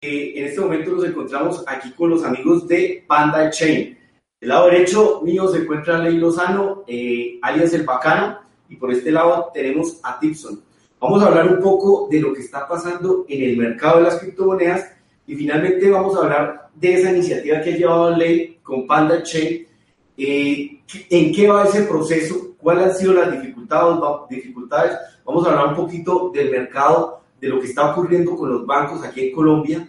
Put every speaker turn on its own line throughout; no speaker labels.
en este momento nos encontramos aquí con los amigos de Panda Chain. Del lado derecho mío se encuentra Ley Lozano, eh, alias El Bacano, y por este lado tenemos a Tipson. Vamos a hablar un poco de lo que está pasando en el mercado de las criptomonedas y finalmente vamos a hablar de esa iniciativa que ha llevado Ley con Panda Chain. Eh, ¿En qué va ese proceso? ¿Cuáles han sido las dificultades? Vamos a hablar un poquito del mercado de lo que está ocurriendo con los bancos aquí en Colombia,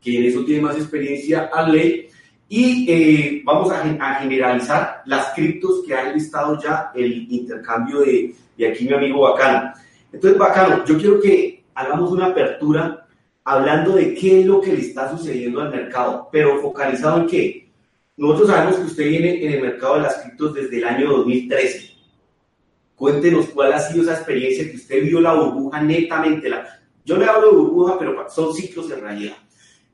que en eso tiene más experiencia a ley, y eh, vamos a, generalizar las criptos que ha listado ya el intercambio de, de aquí mi amigo Bacano. Entonces, Bacano, yo quiero que hagamos una apertura hablando de qué es lo que le está sucediendo al mercado, pero focalizado en qué. Nosotros sabemos que usted viene en el mercado de las criptos desde el año 2013 Cuéntenos cuál ha sido esa experiencia que usted vio la burbuja netamente. La, yo le hablo de burbuja, pero son ciclos en realidad.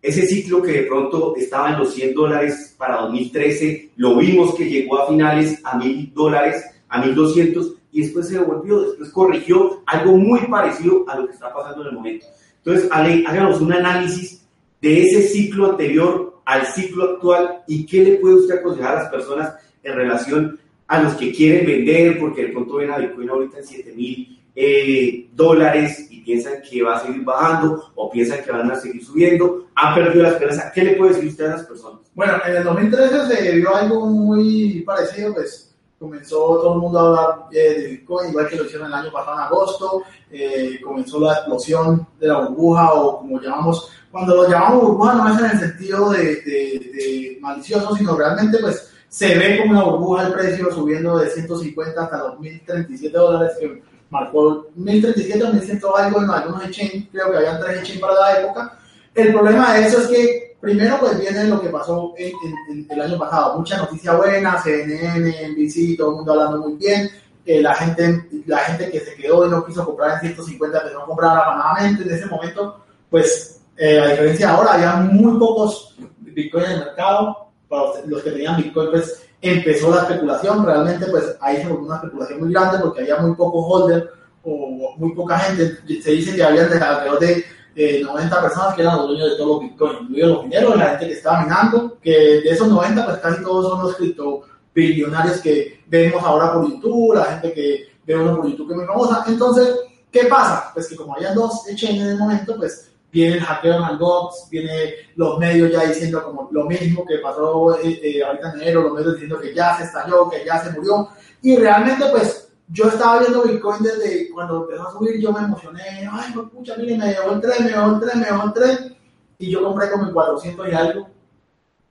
Ese ciclo que de pronto estaba en los 100 dólares para 2013, lo vimos que llegó a finales a 1000 dólares, a 1200 y después se devolvió, después corrigió algo muy parecido a lo que está pasando en el momento. Entonces, háganos un análisis de ese ciclo anterior al ciclo actual y qué le puede usted aconsejar a las personas en relación a los que quieren vender porque de pronto ven a Bitcoin ahorita en 7 mil eh, dólares y piensan que va a seguir bajando o piensan que van a seguir subiendo, han perdido la esperanza. ¿Qué le puede decir usted a las personas?
Bueno, en el 2013 se vio algo muy parecido, pues comenzó todo el mundo a hablar eh, de Bitcoin, igual que lo hicieron el año pasado en agosto, eh, comenzó la explosión de la burbuja o como llamamos, cuando lo llamamos burbuja no es en el sentido de, malicioso, sino realmente pues se ve como una burbuja el precio subiendo de 150 hasta los 1037 dólares que marcó 1037 o 1100 algo en algunos exchanges, creo que habían tres exchanges para la época. El problema de eso es que primero pues viene lo que pasó en, el año pasado, mucha noticia buena, CNN, NBC, todo el mundo hablando muy bien, eh, la, gente, la gente que se quedó y no quiso comprar en 150 pero no comprar afanadamente en ese momento, pues eh, a diferencia de ahora, había muy pocos Bitcoin en el mercado, para los que tenían Bitcoin, pues empezó la especulación. Realmente, pues ahí se volvió una especulación muy grande porque había muy pocos holders o muy poca gente. Se dice que había alrededor de 90 personas que eran los dueños de todos los Bitcoin, incluidos los mineros, la gente que estaba minando, que de esos 90, pues casi todos son los cripto billonarios que vemos ahora por YouTube, la gente que ve uno por YouTube que es muy famosa. Entonces, ¿qué pasa? Pues que como había dos exchanges en el momento, pues viene el hackeo en box, viene los medios ya diciendo como lo mismo que pasó eh, eh, ahorita en enero, los medios diciendo que ya se estalló, que ya se murió. Y realmente, pues, yo estaba viendo Bitcoin desde cuando empezó a subir, yo me emocioné, ay, pues, pucha, miren, me llevó el tren, me llevó el tren, me llevó el tren. Y yo compré como en 400 y algo,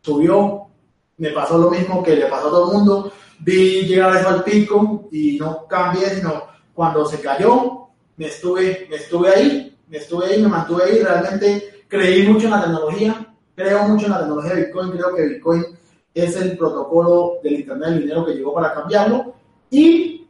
subió, me pasó lo mismo que le pasó a todo el mundo, vi llegar eso al pico y no cambié, sino cuando se cayó, me estuve, me estuve ahí estuve ahí, me mantuve ahí, realmente creí mucho en la tecnología, creo mucho en la tecnología de Bitcoin, creo que Bitcoin es el protocolo del Internet del dinero que llegó para cambiarlo. Y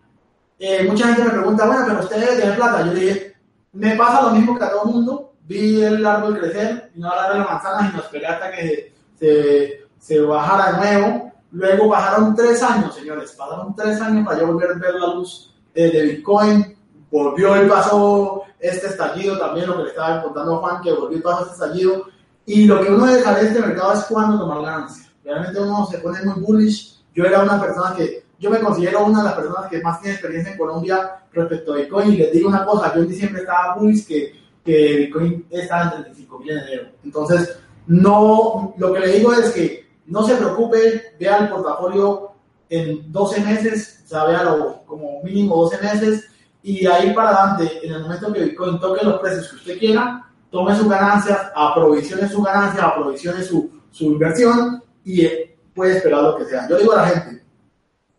eh, mucha gente me pregunta, bueno, pero usted debe tener plata. Yo dije, me pasa lo mismo que a todo el mundo, vi el árbol crecer y no agarré la manzana y nos esperé hasta que se, se bajara de nuevo. Luego bajaron tres años, señores, pasaron tres años para yo volver a ver la luz eh, de Bitcoin. Volvió y pasó este estallido, también lo que le estaba contando Juan, que volvió todo este estallido. Y lo que uno debe saber de este mercado es cuándo tomar ganancia. Realmente uno se pone muy bullish. Yo era una persona que, yo me considero una de las personas que más tiene experiencia en Colombia respecto a Bitcoin. Y les digo una cosa, yo en diciembre estaba bullish que, que Bitcoin estaba en 35 mil en enero. Entonces, no, lo que le digo es que no se preocupe, vea el portafolio en 12 meses, o sea, véalo como mínimo 12 meses y ahí para adelante, en el momento que Bitcoin toque los precios que usted quiera, tome sus ganancias, aprovisione su ganancia, aprovisione su, su inversión y eh, puede esperar lo que sea. Yo digo a la gente,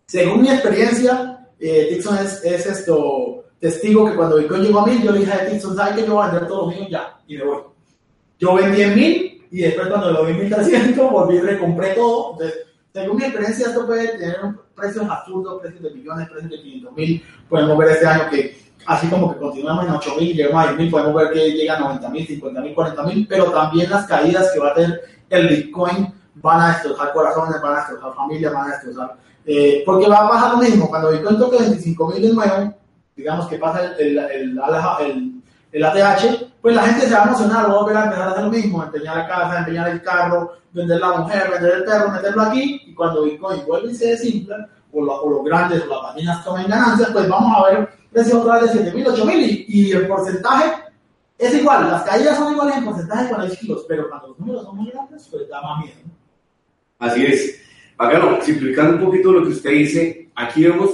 según mi experiencia, eh, Tixon es, es, esto, testigo que cuando Bitcoin llegó a mí, yo le dije a Tixon, ¿sabes que yo voy a vender todo lo mío ya? Y me voy. Yo vendí en mil y después cuando lo vi en 1300 volví y recompré todo. Entonces, según mi experiencia, esto puede tener precios absurdos, precios de millones, precios de 500 mil. Podemos ver este año que, así como que continuamos en 8 mil, llegamos a 10 mil, podemos ver que llega a 90 mil, 50 mil, 40 mil, pero también las caídas que va a tener el Bitcoin van a destrozar corazones, van a destrozar familias, van a destrozar. Eh, porque va a pasar lo mismo, cuando Bitcoin toque 25 mil de nuevo, digamos que pasa el ATH, pues la gente se va a emocionar, va a a empezar a hacer lo mismo, empeñar la casa, empeñar el carro, vender la mujer, vender el perro, meterlo aquí, y cuando Bitcoin vuelve y se desinfla, o, los grandes o las páginas tomen ganancias, pues vamos a ver precios otra de 7 mil, 8 mil, y, y el porcentaje es igual, las caídas son iguales en porcentaje con los kilos, pero cuando los números son muy grandes, pues da más miedo.
Así es. Bacano, simplificando un poquito lo que usted dice, aquí vemos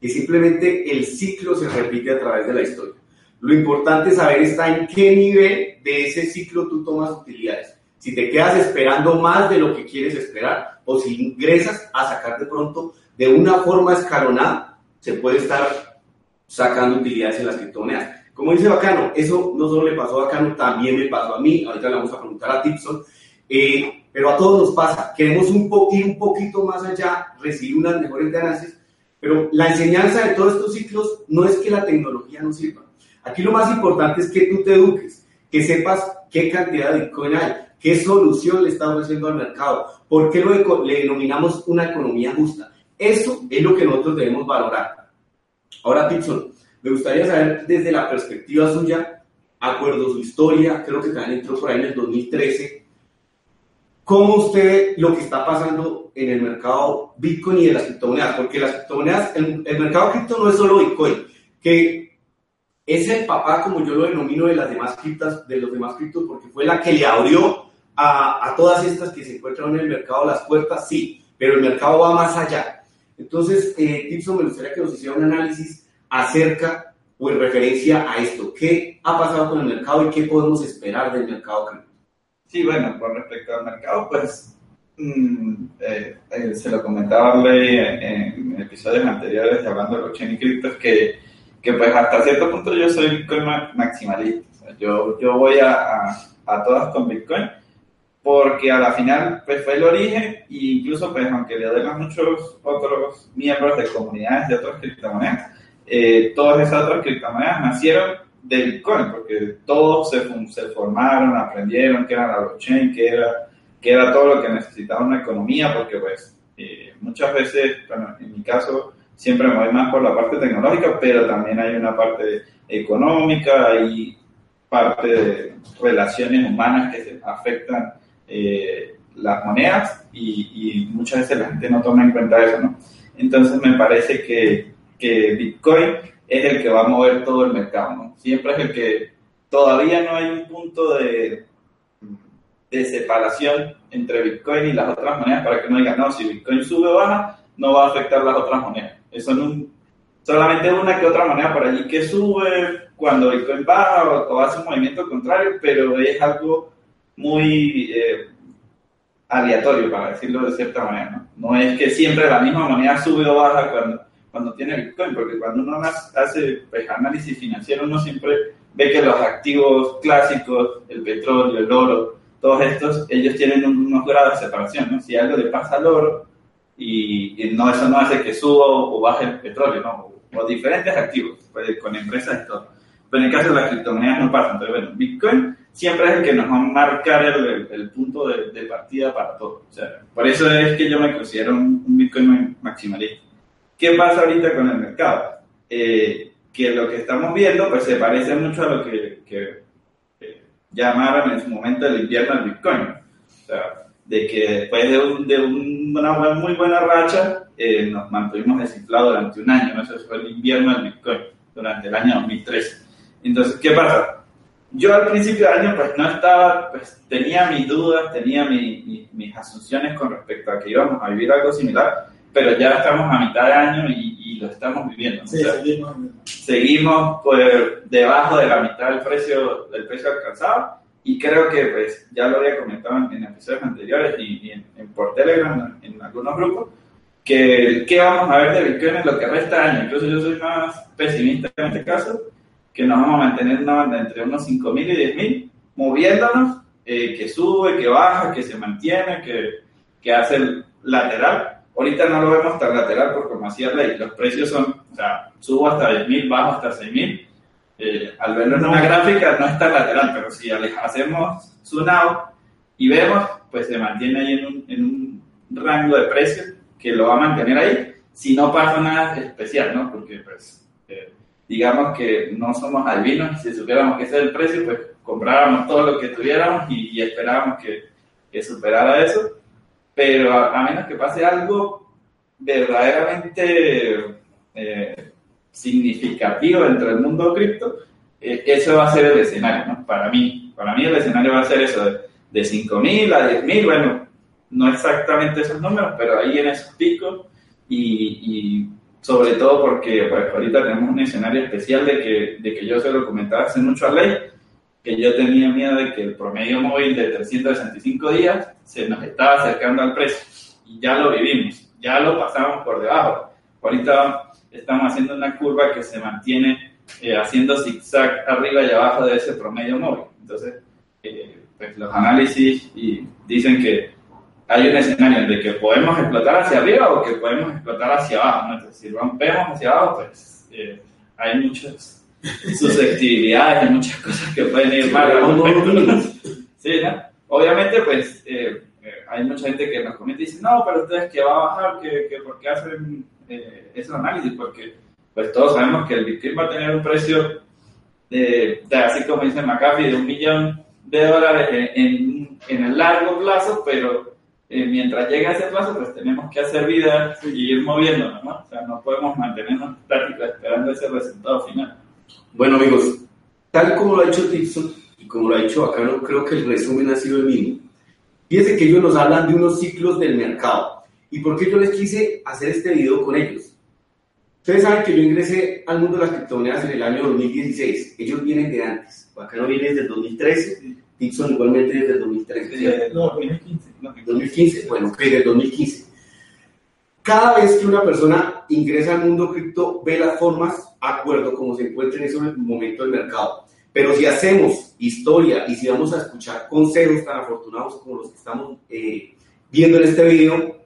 que simplemente el ciclo se repite a través de la historia. Lo importante saber está en qué nivel de ese ciclo tú tomas utilidades. Si te quedas esperando más de lo que quieres esperar o si ingresas a sacar de pronto de una forma escalonada, se puede estar sacando utilidades en las criptomonedas. Como dice Bacano, eso no solo le pasó a Bacano, también me pasó a mí. Ahorita le vamos a preguntar a Tipson. Eh, pero a todos nos pasa. Queremos un ir un poquito más allá, recibir unas mejores ganancias, pero la enseñanza de todos estos ciclos no es que la tecnología no sirva. Aquí lo más importante es que tú te eduques, que sepas qué cantidad de Bitcoin hay, qué solución le está ofreciendo al mercado, por qué lo le denominamos una economía justa. Eso es lo que nosotros debemos valorar. Ahora, Tipson, me gustaría saber desde la perspectiva suya, acuerdo su historia, creo que también entró por ahí en el 2013, ¿cómo usted lo que está pasando en el mercado Bitcoin y de las criptomonedas? Porque las criptomonedas, el, mercado cripto no es solo Bitcoin, que es el papá, como yo lo denomino, de las demás criptas, de los demás criptos, porque fue la que le abrió a, todas estas que se encuentran en el mercado las puertas, sí, pero el mercado va más allá. Entonces, eh, me gustaría que nos hiciera un análisis acerca o en referencia a esto. ¿Qué ha pasado con el mercado y qué podemos esperar del mercado?
Sí, bueno, con respecto al mercado, pues mm, eh, eh, se lo comentaba en, episodios anteriores hablando de blockchain y criptos que, que pues hasta cierto punto yo soy Bitcoin maximalista. yo, yo voy a, a, todas con Bitcoin porque a la final pues fue el origen e incluso pues aunque le doy a muchos otros miembros de comunidades de otras criptomonedas, eh, todas esas otras criptomonedas nacieron de Bitcoin, porque todos se, se formaron, aprendieron qué era la blockchain, qué era, qué era todo lo que necesitaba una economía, porque pues eh, muchas veces, bueno, en mi caso, siempre me voy más por la parte tecnológica, pero también hay una parte económica, hay parte de relaciones humanas que afectan eh, las monedas y, y, muchas veces la gente no toma en cuenta eso, ¿no? Entonces me parece que que Bitcoin es el que va a mover todo el mercado, ¿no? Siempre es el que todavía no hay un punto de, de separación entre Bitcoin y las otras monedas para que no digan, no, si Bitcoin sube o baja, no va a afectar las otras monedas. Eso no, solamente una que otra moneda por allí que sube cuando Bitcoin baja o, hace un movimiento contrario, pero es algo muy eh, aleatorio, para decirlo de cierta manera. ¿no? no es que siempre la misma moneda sube o baja cuando cuando tiene Bitcoin, porque cuando uno hace pues, análisis financiero, uno siempre ve que los activos clásicos, el petróleo, el oro, todos estos, ellos tienen unos grados de separación, ¿no? Si algo le pasa al oro, y, no, eso no hace que suba o baje el petróleo, ¿no? O, diferentes activos, pues, con empresas y todo. Pero en el caso de las criptomonedas no pasa. Entonces, bueno, Bitcoin siempre es el que nos va a marcar el, el punto de, de, partida para todo. O sea, por eso es que yo me considero un Bitcoin maximalista. ¿Qué pasa ahorita con el mercado? Eh, que lo que estamos viendo pues se parece mucho a lo que, llamaron en su momento el invierno del Bitcoin. O sea, de que después de, una muy buena racha eh, nos mantuvimos desinflados durante un año. Eso fue el invierno del Bitcoin, durante el año 2013. Entonces, ¿qué pasa? Yo al principio del año pues no estaba, pues tenía mis dudas, tenía mis asunciones con respecto a que íbamos a vivir algo similar, pero ya estamos a mitad de año y, lo estamos viviendo.
Sí, seguimos.
seguimos pues, debajo de la mitad del precio, del precio alcanzado y creo que pues ya lo había comentado en, episodios anteriores y, en, por Telegram, en, algunos grupos, que, que vamos a ver de Bitcoin en lo que resta año. Incluso yo soy más pesimista en este caso, que nos vamos a mantener una banda entre unos 5.000 y 10.000, moviéndonos, eh, que sube, que baja, que se mantiene, que, que hace lateral Ahorita no lo vemos tan lateral porque como hacía ley, los precios son, o sea, subo hasta 10.000, bajo hasta 6.000. Eh, al verlo en una gráfica no está lateral, pero si hacemos zoom out y vemos, pues se mantiene ahí en un, en un rango de precios que lo va a mantener ahí si no pasa nada especial, ¿no? Porque pues eh, digamos que no somos albinos y si supiéramos que ese es el precio, pues comprábamos todo lo que tuviéramos y, esperábamos que, que, superara eso. Pero a, menos que pase algo verdaderamente eh, significativo dentro del mundo cripto, eh, eso va a ser el escenario, ¿no? Para mí, para mí el escenario va a ser eso, de, de 5.000 a 10.000, bueno, no exactamente esos números, pero ahí en esos picos y, sobre todo porque pues, ahorita tenemos un escenario especial de que, de que yo se lo comentaba hace mucho a Ley, que yo tenía miedo de que el promedio móvil de 365 días se nos estaba acercando al precio y ya lo vivimos, ya lo pasamos por debajo. Ahorita estamos haciendo una curva que se mantiene eh, haciendo zigzag arriba y abajo de ese promedio móvil. Entonces, eh, pues los análisis y dicen que hay un escenario de que podemos explotar hacia arriba o que podemos explotar hacia abajo. Entonces, si rompemos hacia abajo, pues eh, hay muchas susceptibilidades, hay muchas cosas que pueden ir mal. sí, ¿no? Obviamente, pues eh, eh, hay mucha gente que nos comenta y dice, no, pero ustedes que va a bajar, que, que por qué hacen ese análisis, porque pues todos sabemos que el Bitcoin va a tener un precio de, así como dice McAfee, de un millón de dólares en, en el largo plazo, pero eh, mientras llegue a ese plazo, pues tenemos que hacer vida y ir moviéndonos, ¿no? O sea, no podemos mantenernos estáticos esperando ese resultado final.
Bueno, amigos, tal como lo ha hecho Tipson y como lo ha hecho Bacano, creo que el resumen ha sido el mismo. Fíjense que ellos nos hablan de unos ciclos del mercado. ¿Y por qué yo les quise hacer este video con ellos? Ustedes saben que yo ingresé al mundo de las criptomonedas en el año 2016. Ellos vienen de antes. Bacano viene desde el 2013 Dixon igualmente desde el 2013.
no, 2015.
2015, bueno, desde el 2015. Cada vez que una persona ingresa al mundo cripto, ve las formas, acuerdo, como se encuentra en ese momento del mercado. Pero si hacemos historia y si vamos a escuchar consejos tan afortunados como los que estamos eh, viendo en este video,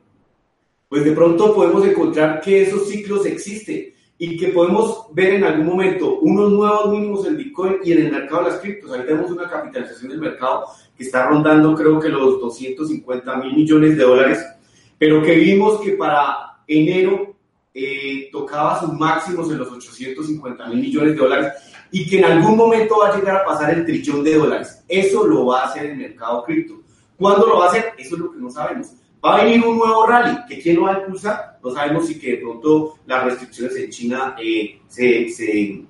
pues de pronto podemos encontrar que esos ciclos existen y que podemos ver en algún momento unos nuevos mínimos en Bitcoin y en el mercado de las criptos. Ahí tenemos una capitalización del mercado que está rondando creo que los 250 mil millones de dólares, pero que vimos que para enero eh, tocaba sus máximos en los 850 mil millones de dólares y que en algún momento va a llegar a pasar el trillón de dólares. Eso lo va a hacer el mercado cripto. ¿Cuándo lo va a hacer? Eso es lo que no sabemos. Va a venir un nuevo rally, que quién lo va a impulsar, no sabemos si que de pronto las restricciones en China eh, se, se,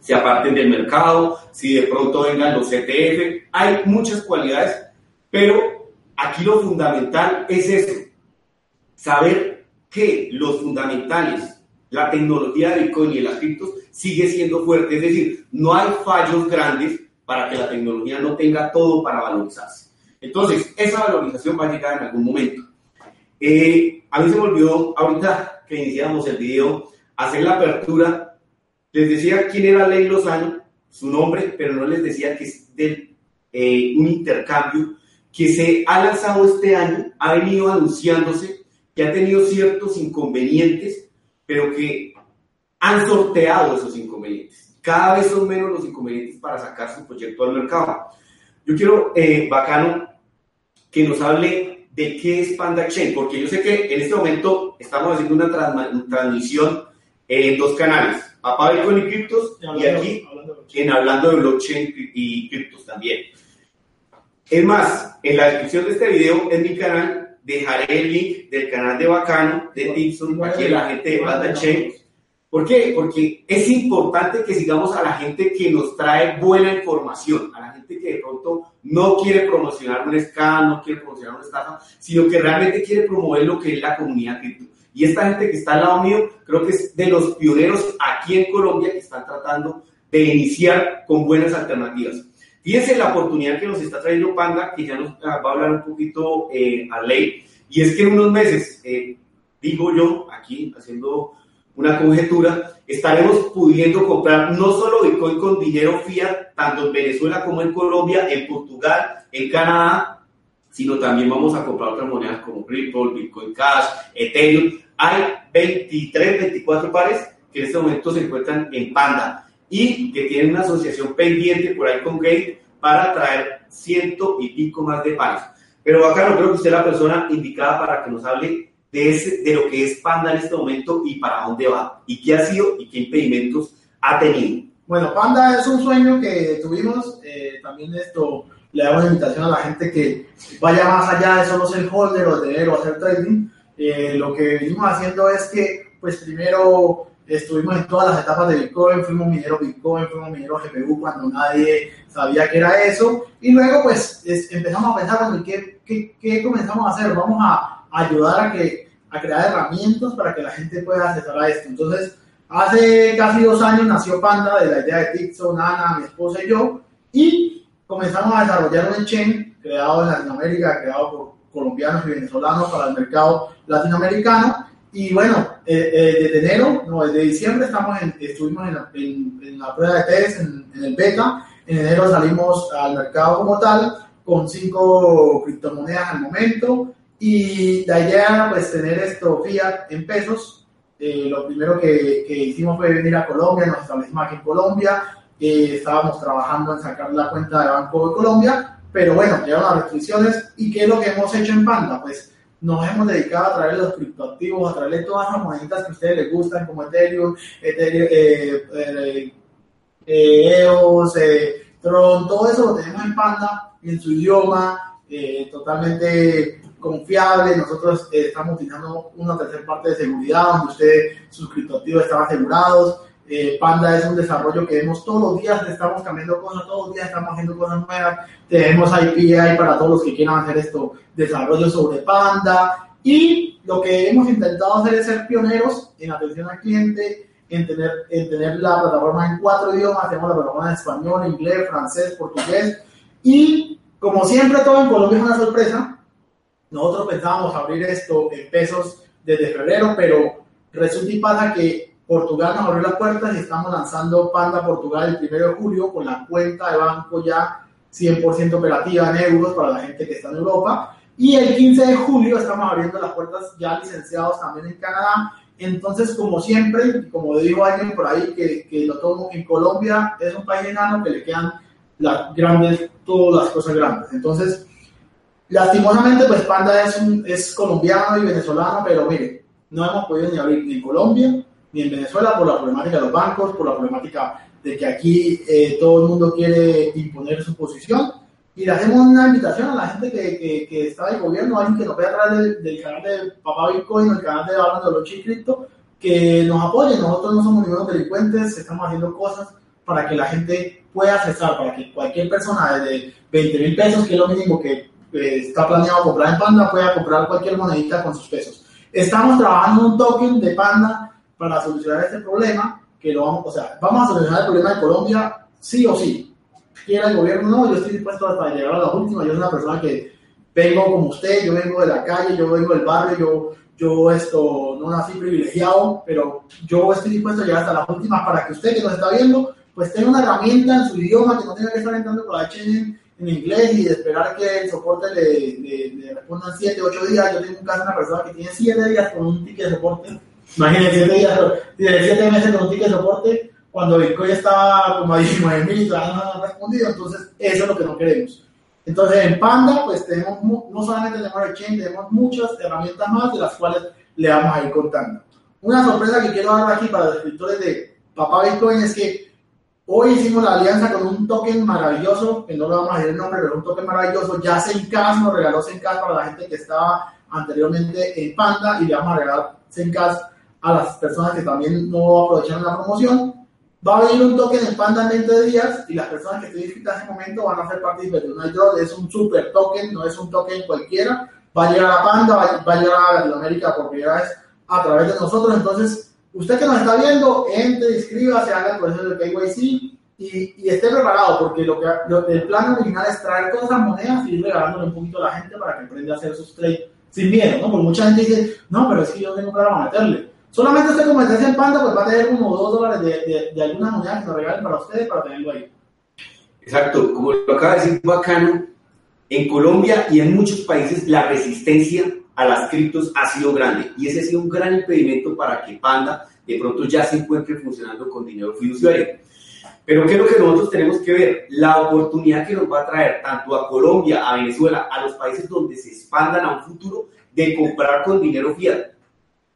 se, aparten del mercado, si de pronto vengan los ETF, hay muchas cualidades, pero aquí lo fundamental es eso, saber que los fundamentales, la tecnología de Bitcoin y de las criptos sigue siendo fuerte, es decir, no hay fallos grandes para que la tecnología no tenga todo para valorizarse. Entonces, esa valorización va a llegar en algún momento. Eh, a mí se me olvidó, ahorita que iniciamos el video, hacer la apertura. Les decía quién era Ley Lozano, su nombre, pero no les decía que es de eh, un intercambio que se ha lanzado este año, ha venido anunciándose, que ha tenido ciertos inconvenientes, pero que han sorteado esos inconvenientes. Cada vez son menos los inconvenientes para sacar su proyecto al mercado. Yo quiero, eh, bacano, que nos hable de qué es Panda Chain, porque yo sé que en este momento estamos haciendo una transmisión en dos canales, Papá Bitcoin y Criptos, y, aquí en Hablando de Blockchain y Criptos también. Es más, en la descripción de este video, en mi canal, dejaré el link del canal de Bacano, de Tipson, aquí la gente de Panda Chain, ¿Por qué? Porque es importante que sigamos a la gente que nos trae buena información, a la gente que de pronto no quiere promocionar un scam, no quiere promocionar una estafa, sino que realmente quiere promover lo que es la comunidad cripto. Y esta gente que está al lado mío, creo que es de los pioneros aquí en Colombia que están tratando de iniciar con buenas alternativas. Fíjense la oportunidad que nos está trayendo Panda, que ya nos ah, va a hablar un poquito eh, a ley, y es que en unos meses, eh, digo yo, aquí haciendo una conjetura, estaremos pudiendo comprar no solo Bitcoin con dinero fiat, tanto en Venezuela como en Colombia, en Portugal, en Canadá, sino también vamos a comprar otras monedas como Ripple, Bitcoin Cash, Ethereum. Hay 23, 24 pares que en este momento se encuentran en Panda y que tienen una asociación pendiente por ahí con Gate para traer ciento y pico más de pares. Pero acá no creo que usted la persona indicada para que nos hable de, ese, de lo que es Panda en este momento y para dónde va, y qué ha sido y qué impedimentos ha tenido?
Bueno, Panda es un sueño que tuvimos. Eh, también esto le damos invitación a la gente que vaya más allá de solo ser holder o tener o hacer trading. Eh, lo que venimos haciendo es que, pues primero estuvimos en todas las etapas de Bitcoin, fuimos minero Bitcoin, fuimos minero GPU cuando nadie sabía que era eso. Y luego, pues empezamos a pensar, bueno, ¿qué, qué, qué comenzamos a hacer? Vamos a, ayudar a, que, a crear herramientas para que la gente pueda acceder a esto. Entonces, hace casi dos años nació Panda de la idea de Dixon, Ana, mi esposa y yo. Y comenzamos a desarrollar un chain creado en Latinoamérica, creado por colombianos y venezolanos para el mercado latinoamericano. Y bueno, eh, eh, desde enero, no, desde diciembre estamos estuvimos en la, en, la, prueba de test, en, el beta. En enero salimos al mercado como tal, con cinco criptomonedas al momento. Y la idea pues tener esto fiat en pesos. Eh, lo primero que, que, hicimos fue venir a Colombia, nos establecimos aquí en Colombia. estábamos trabajando en sacar la cuenta de Banco de Colombia, pero bueno, llegaron las restricciones. ¿Y qué es lo que hemos hecho en Panda? Pues nos hemos dedicado a traer los criptoactivos, a traerle todas las moneditas que a ustedes les gustan, como Ethereum, Ethereum eh, eh, eh, EOS, Tron, todo eso lo tenemos en Panda, en su idioma, totalmente confiable. Nosotros estamos utilizando una tercera parte de seguridad, donde usted, sus criptoactivos están asegurados. Eh, Panda es un desarrollo que vemos todos los días, estamos cambiando cosas, todos los días estamos haciendo cosas nuevas. Tenemos IPI para todos los que quieran hacer esto, desarrollo sobre Panda. Y lo que hemos intentado hacer es ser pioneros en atención al cliente, en tener, en tener la plataforma en cuatro idiomas. Tenemos la plataforma en español, inglés, francés, portugués. Y como siempre, todo en Colombia es una sorpresa. Nosotros pensábamos abrir esto en pesos desde febrero, pero resulta y pasa que Portugal nos abrió las puertas y estamos lanzando Panda Portugal el primero de julio con la cuenta de banco ya 100% operativa en euros para la gente que está en Europa. Y el 15 de julio estamos abriendo las puertas ya licenciados también en Canadá. Entonces, como siempre, como dijo alguien por ahí que, que lo tomo en Colombia, es un país enano que le quedan las grandes, todas las cosas grandes. Entonces, lastimosamente, pues Panda es, un, es colombiano y venezolano, pero mire, no hemos podido ni abrir ni Colombia, ni en Venezuela por la problemática de los bancos, por la problemática de que aquí eh, todo el mundo quiere imponer su posición. Y le hacemos una invitación a la gente que, que, está del gobierno, alguien que nos vea atrás del, del, canal de Papá Bitcoin o el canal de Hablando de los Cripto, que nos apoyen. Nosotros no somos ningunos delincuentes, estamos haciendo cosas para que la gente pueda accesar, para que cualquier persona de 20 mil pesos, que es lo mínimo que está planeado comprar en Panda, pueda comprar cualquier monedita con sus pesos. Estamos trabajando un token de Panda para solucionar este problema, que lo vamos, o sea, vamos a solucionar el problema de Colombia sí o sí. Quiera el gobierno no, yo estoy dispuesto hasta llegar a la última, yo soy una persona que vengo como usted, yo vengo de la calle, yo vengo del barrio, yo, yo esto, no nací privilegiado, pero yo estoy dispuesto a llegar hasta las últimas para que usted que nos está viendo, pues tenga una herramienta en su idioma, que no tenga que estar entrando por la HN en inglés y esperar que el soporte le, le, le respondan 7, 8 días. Yo tengo un caso de una persona que tiene 7 días con un ticket de soporte Imagínense, siete días, siete meses con un ticket de soporte, cuando Bitcoin estaba como a 19 mil y todavía no han respondido, entonces eso es lo que no queremos. Entonces en Panda, pues tenemos, no solamente tenemos Exchange, tenemos muchas herramientas más de las cuales le vamos a ir contando. Una sorpresa que quiero dar aquí para los escritores de Papá Bitcoin es que hoy hicimos la alianza con un token maravilloso, que no le vamos a decir el nombre, pero un token maravilloso, ya Zencast nos regaló Zencast para la gente que estaba anteriormente en Panda y le vamos a regalar Zencast a las personas que también no aprovecharon la promoción. Va a venir un token en Panda en 20 días y las personas que estén inscritas en ese momento van a ser partícipes de un iDraw. Es un super token, no es un token cualquiera. Va a llegar a Panda, va, a llegar a Latinoamérica por primera vez a través de nosotros. Entonces, usted que nos está viendo, entre, inscríbase, haga el proceso de KYC y, y esté preparado porque lo que, el plan original es traer todas esas monedas y ir regalándole un poquito a la gente para que aprenda a hacer sus trades sin miedo, ¿no? Porque mucha gente dice, no, pero es que yo tengo para meterle. Solamente usted como en Panda, pues va a tener como dos dólares de, de, de alguna moneda que nos regalen para ustedes para tenerlo ahí.
Exacto, como lo acaba de decir Bacano, en Colombia y en muchos países la resistencia a las criptos ha sido grande y ese ha sido un gran impedimento para que Panda de pronto ya se encuentre funcionando con dinero fiduciario. Pero ¿qué es lo que nosotros tenemos que ver? La oportunidad que nos va a traer tanto a Colombia, a Venezuela, a los países donde se expandan a un futuro de comprar con dinero fiat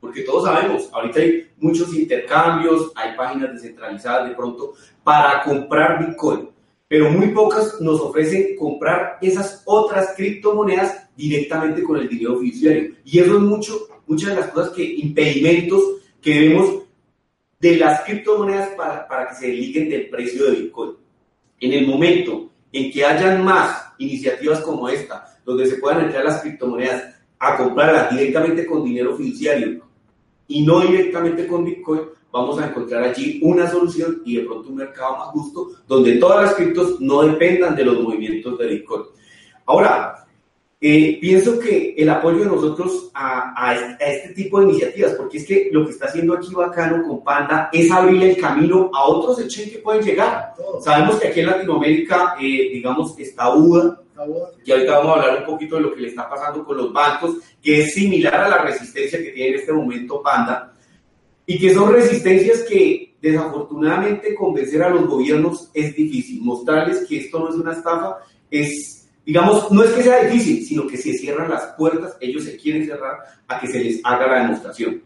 porque todos sabemos, ahorita hay muchos intercambios, hay páginas descentralizadas de pronto para comprar Bitcoin, pero muy pocas nos ofrecen comprar esas otras criptomonedas directamente con el dinero fiduciario. Y eso es mucho, muchas de las cosas que, impedimentos que vemos de las criptomonedas para, para que se deliguen del precio de Bitcoin. En el momento en que hayan más iniciativas como esta, donde se puedan entrar las criptomonedas a comprarlas directamente con dinero fiduciario y no directamente con Bitcoin, vamos a encontrar allí una solución y de pronto un mercado más justo donde todas las criptos no dependan de los movimientos de Bitcoin. Ahora, eh, pienso que el apoyo de nosotros a, este tipo de iniciativas, porque es que lo que está haciendo aquí Bacano con Panda es abrir el camino a otros exchanges que pueden llegar. Sabemos que aquí en Latinoamérica, eh, digamos, está UDA, y ahorita vamos a hablar un poquito de lo que le está pasando con los bancos, que es similar a la resistencia que tiene en este momento Panda, y que son resistencias que desafortunadamente convencer a los gobiernos es difícil. Mostrarles que esto no es una estafa es, digamos, no es que sea difícil, sino que se cierran las puertas, ellos se quieren cerrar a que se les haga la demostración.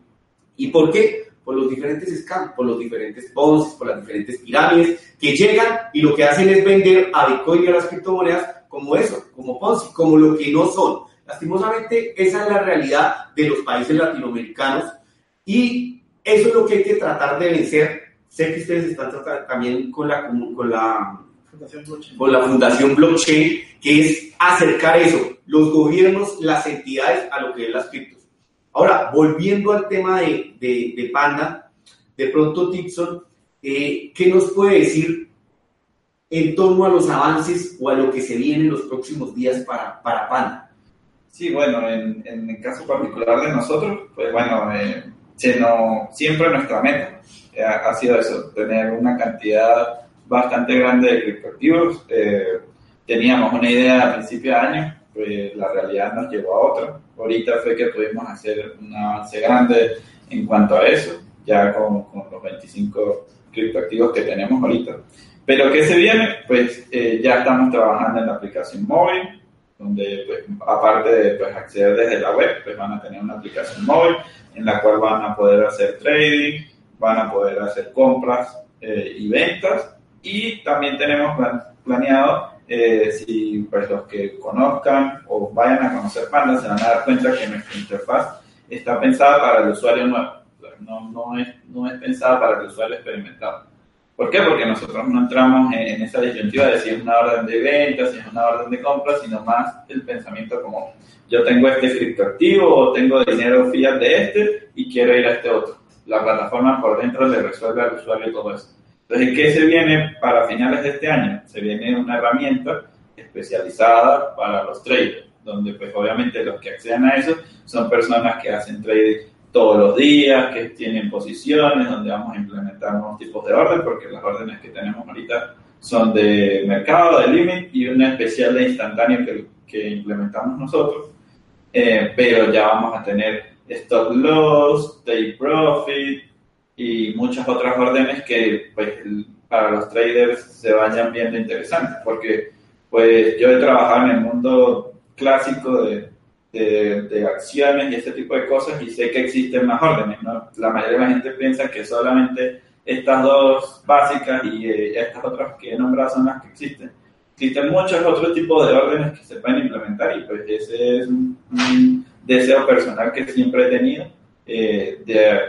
¿Y por qué? Por los diferentes scams, por los diferentes bonds, por las diferentes pirámides que llegan y lo que hacen es vender a Bitcoin y a las criptomonedas como eso, como Ponzi, como lo que no son. Lastimosamente, esa es la realidad de los países latinoamericanos y eso es lo que hay que tratar de vencer. Sé que ustedes están tratando también con la, con la, con la Fundación Blockchain, que es acercar eso, los gobiernos, las entidades a lo que es las criptos. Ahora, volviendo al tema de, de, Panda, de pronto Tipson, eh, ¿qué nos puede decir en torno a los avances o a lo que se viene en los próximos días para, para Panda?
Sí, bueno, en, en el caso particular de nosotros, pues bueno, eh, siempre nuestra meta eh, ha sido eso, tener una cantidad bastante grande de criptoactivos. Eh, teníamos una idea a principio de año, pues la realidad nos llevó a otra. Ahorita fue que pudimos hacer un avance grande en cuanto a eso, ya con, con los 25 criptoactivos que tenemos ahorita. Pero ¿qué se viene? Pues eh, ya estamos trabajando en la aplicación móvil, donde pues, aparte de pues, acceder desde la web, pues van a tener una aplicación móvil en la cual van a poder hacer trading, van a poder hacer compras eh, y ventas y también tenemos planeado, eh, si los que conozcan o vayan a conocer Panda se van a dar cuenta que nuestra interfaz está pensada para el usuario nuevo, no, no, es, no es pensada para el usuario experimentado. ¿Por qué? Porque nosotros no entramos en, esa disyuntiva de si es una orden de venta, si es una orden de compra, sino más el pensamiento como yo tengo este criptoactivo o tengo dinero fiat de este y quiero ir a este otro. La plataforma por dentro le resuelve al usuario todo eso. Entonces, ¿qué se viene para finales de este año? Se viene una herramienta especializada para los traders, donde pues obviamente los que acceden a eso son personas que hacen trading todos los días, que tienen posiciones, donde vamos a implementar nuevos tipos de orden, porque las órdenes que tenemos ahorita son de mercado, de limit y una especial de instantáneo que, que implementamos nosotros. Eh, pero ya vamos a tener stop loss, take profit y muchas otras órdenes que pues, para los traders se vayan viendo interesantes, porque pues yo he trabajado en el mundo clásico de de, acciones y este tipo de cosas y sé que existen más órdenes. ¿no? La mayoría de la gente piensa que solamente estas dos básicas y eh, estas otras que he nombrado son las que existen. Existen muchos otros tipos de órdenes que se pueden implementar y pues ese es un, deseo personal que siempre he tenido eh, de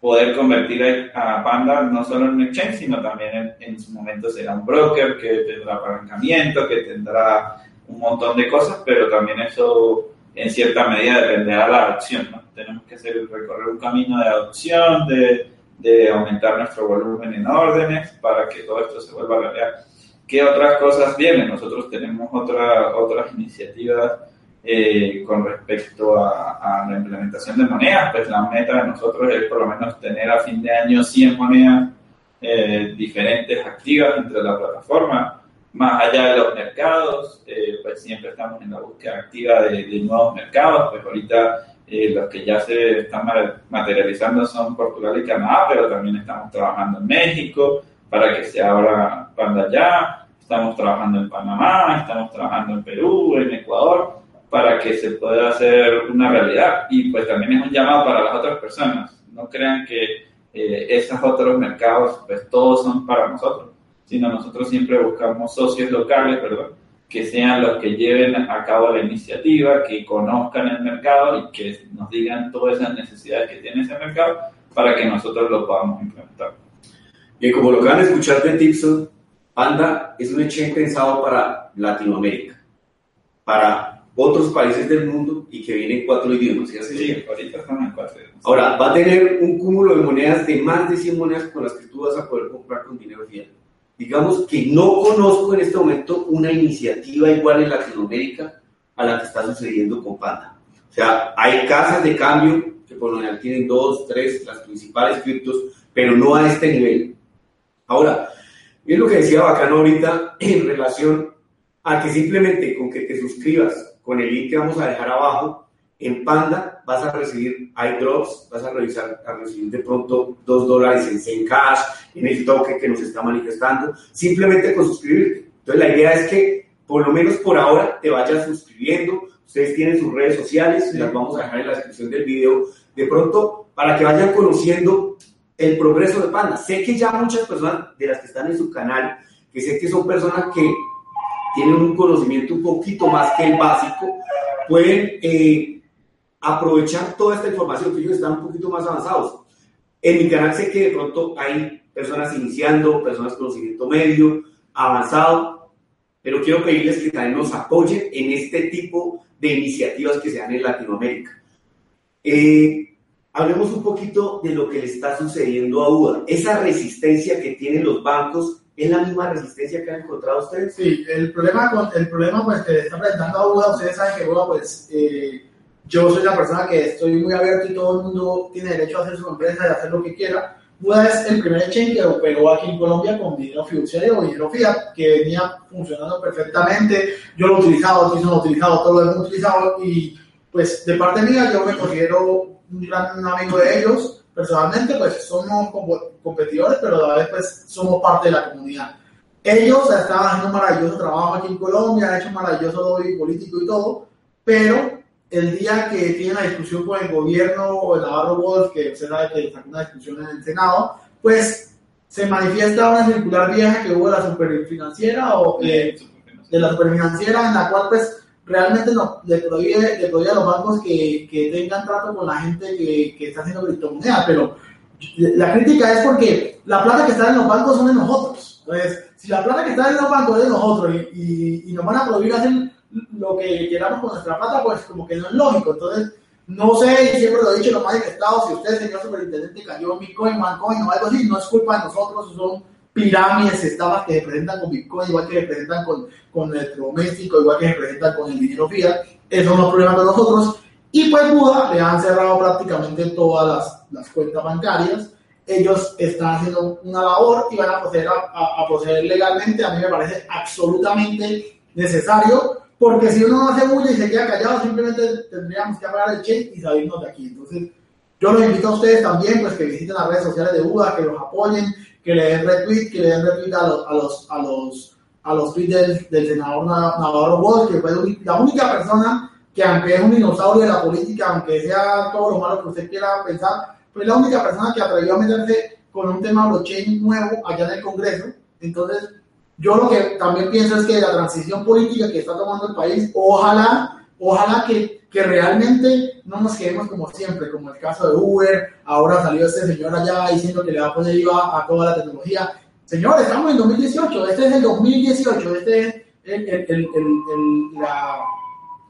poder convertir a, Panda no solo en un exchange, sino también en, en su momento será un broker que tendrá apalancamiento, que tendrá un montón de cosas, pero también eso en cierta medida dependerá de la adopción. ¿no? Tenemos que hacer, recorrer un camino de adopción, de, de, aumentar nuestro volumen en órdenes para que todo esto se vuelva realidad. ¿Qué otras cosas vienen? Nosotros tenemos otra, otras iniciativas eh, con respecto a, a, la implementación de monedas. Pues la meta de nosotros es por lo menos tener a fin de año 100 monedas eh, diferentes activas entre la plataforma más allá de los mercados, eh, pues siempre estamos en la búsqueda activa de, nuevos mercados, pues ahorita eh, los que ya se están materializando son Portugal y Canadá, pero también estamos trabajando en México para que se abra Panda allá, estamos trabajando en Panamá, estamos trabajando en Perú, en Ecuador, para que se pueda hacer una realidad. Y pues también es un llamado para las otras personas. No crean que eh, esos otros mercados, pues todos son para nosotros, sino nosotros siempre buscamos socios locales, ¿verdad? que sean los que lleven a cabo la iniciativa, que conozcan el mercado y que nos digan todas esas necesidades que tiene ese mercado para que nosotros lo podamos implementar.
Bien, como lo acaban de escuchar de Tipson, Panda es un exchange pensado para Latinoamérica, para otros países del mundo y que viene en cuatro idiomas.
¿sí? sí, ahorita estamos en cuatro idiomas.
Ahora, va a tener un cúmulo de monedas de más de 100 monedas con las que tú vas a poder comprar con dinero fiat digamos que no conozco en este momento una iniciativa igual en Latinoamérica a la que está sucediendo con Panda. O sea, hay casas de cambio que por lo general tienen dos, tres, las principales criptos, pero no a este nivel. Ahora, es lo que decía Bacano ahorita en relación a que simplemente con que te suscribas con el link que vamos a dejar abajo, en Panda vas a recibir iDrops, vas a, revisar, a recibir de pronto dos dólares en, en cash, en el toque que nos está manifestando, simplemente con suscribirte. Entonces la idea es que por lo menos por ahora te vayas suscribiendo. Ustedes tienen sus redes sociales, las vamos a dejar en la descripción del video. De pronto, para que vayan conociendo el progreso de Panda. Sé que ya muchas personas de las que están en su canal, que sé que son personas que tienen un conocimiento un poquito más que el básico, pueden eh, aprovechar toda esta información que ellos están un poquito más avanzados. En mi canal sé que de pronto hay personas iniciando, personas con conocimiento medio, avanzado, pero quiero pedirles que también nos apoyen en este tipo de iniciativas que se dan en Latinoamérica. Eh, hablemos un poquito de lo que le está sucediendo a UDA. Esa resistencia que tienen los bancos ¿Es la misma resistencia que han encontrado ustedes?
Sí, el problema, el problema pues, que está presentando a UDA, ustedes saben que UDA pues, eh, yo soy una persona que estoy muy abierto y todo el mundo tiene derecho a hacer su empresa y hacer lo que quiera. Buda es el primer exchange que operó aquí en Colombia con dinero fiduciario o dinero fiat, que venía funcionando perfectamente. Yo lo he utilizado, lo utilizado, todos lo hemos utilizado y pues de parte mía yo me considero un gran amigo de ellos. Personalmente pues somos competidores, pero a la vez pues somos parte de la comunidad. Ellos estaban haciendo un maravilloso trabajo aquí en Colombia, han hecho un maravilloso lobby político y todo, pero el día que tiene la discusión con el gobierno o el Navarro Wolf, que usted sabe que sacó una discusión en el Senado, pues se manifiesta una circular vieja que hubo de la superfinanciera o eh, de la superfinanciera en la cual pues realmente no, le prohíbe, le prohíbe a los bancos que, que, tengan trato con la gente que, que está haciendo criptomonedas, pero la crítica es porque la plata que está en los bancos son de nosotros. Entonces, si la plata que está en los bancos es de nosotros y, y, y nos van a prohibir hacer lo que queramos con nuestra plata, pues como que no es lógico. Entonces, no sé, siempre lo he dicho lo más estado si usted, señor superintendente, cayó en Bitcoin, Mancoin o algo así, no es culpa de nosotros, son pirámides, estafas que se presentan con Bitcoin, igual que se presentan con, con el electrodoméstico, igual que se presentan con el dinero fiat, esos son los problemas de nosotros. Y pues Buda le han cerrado prácticamente todas las, las cuentas bancarias. Ellos están haciendo una labor y van a proceder a, a proceder legalmente. A mí me parece absolutamente necesario porque si uno no hace mucho y se queda callado, simplemente tendríamos que apagar el check y salirnos de aquí. Entonces, yo los invito a ustedes también, pues que visiten las redes sociales de UDA, que los apoyen, que le den retweet, que le den retweet a los, a los, a los, a los tweets del, senador Navarro Bosch, que fue la única persona que aunque es un dinosaurio de la política, aunque sea todo lo malo que usted quiera pensar, fue la única persona que atrevió a meterse con un tema blockchain nuevo allá en el Congreso. Entonces, yo lo que también pienso es que la transición política que está tomando el país, ojalá, ojalá que, que realmente no nos quedemos como siempre, como el caso de Uber, ahora salió este señor allá diciendo que le va a poner IVA a toda la tecnología. Señor, estamos en 2018, este es el 2018, este es el, el, el,